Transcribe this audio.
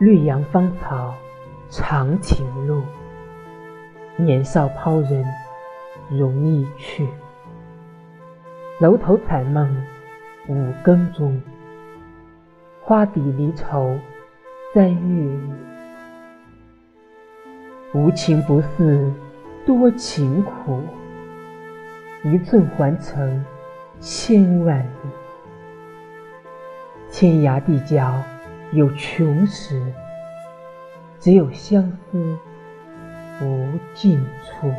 绿杨芳草长情路，年少抛人容易去。楼头彩梦五更钟，花底离愁在月。无情不似多情苦，一寸还成千万里。天涯地角有穷时，只有相思无尽处。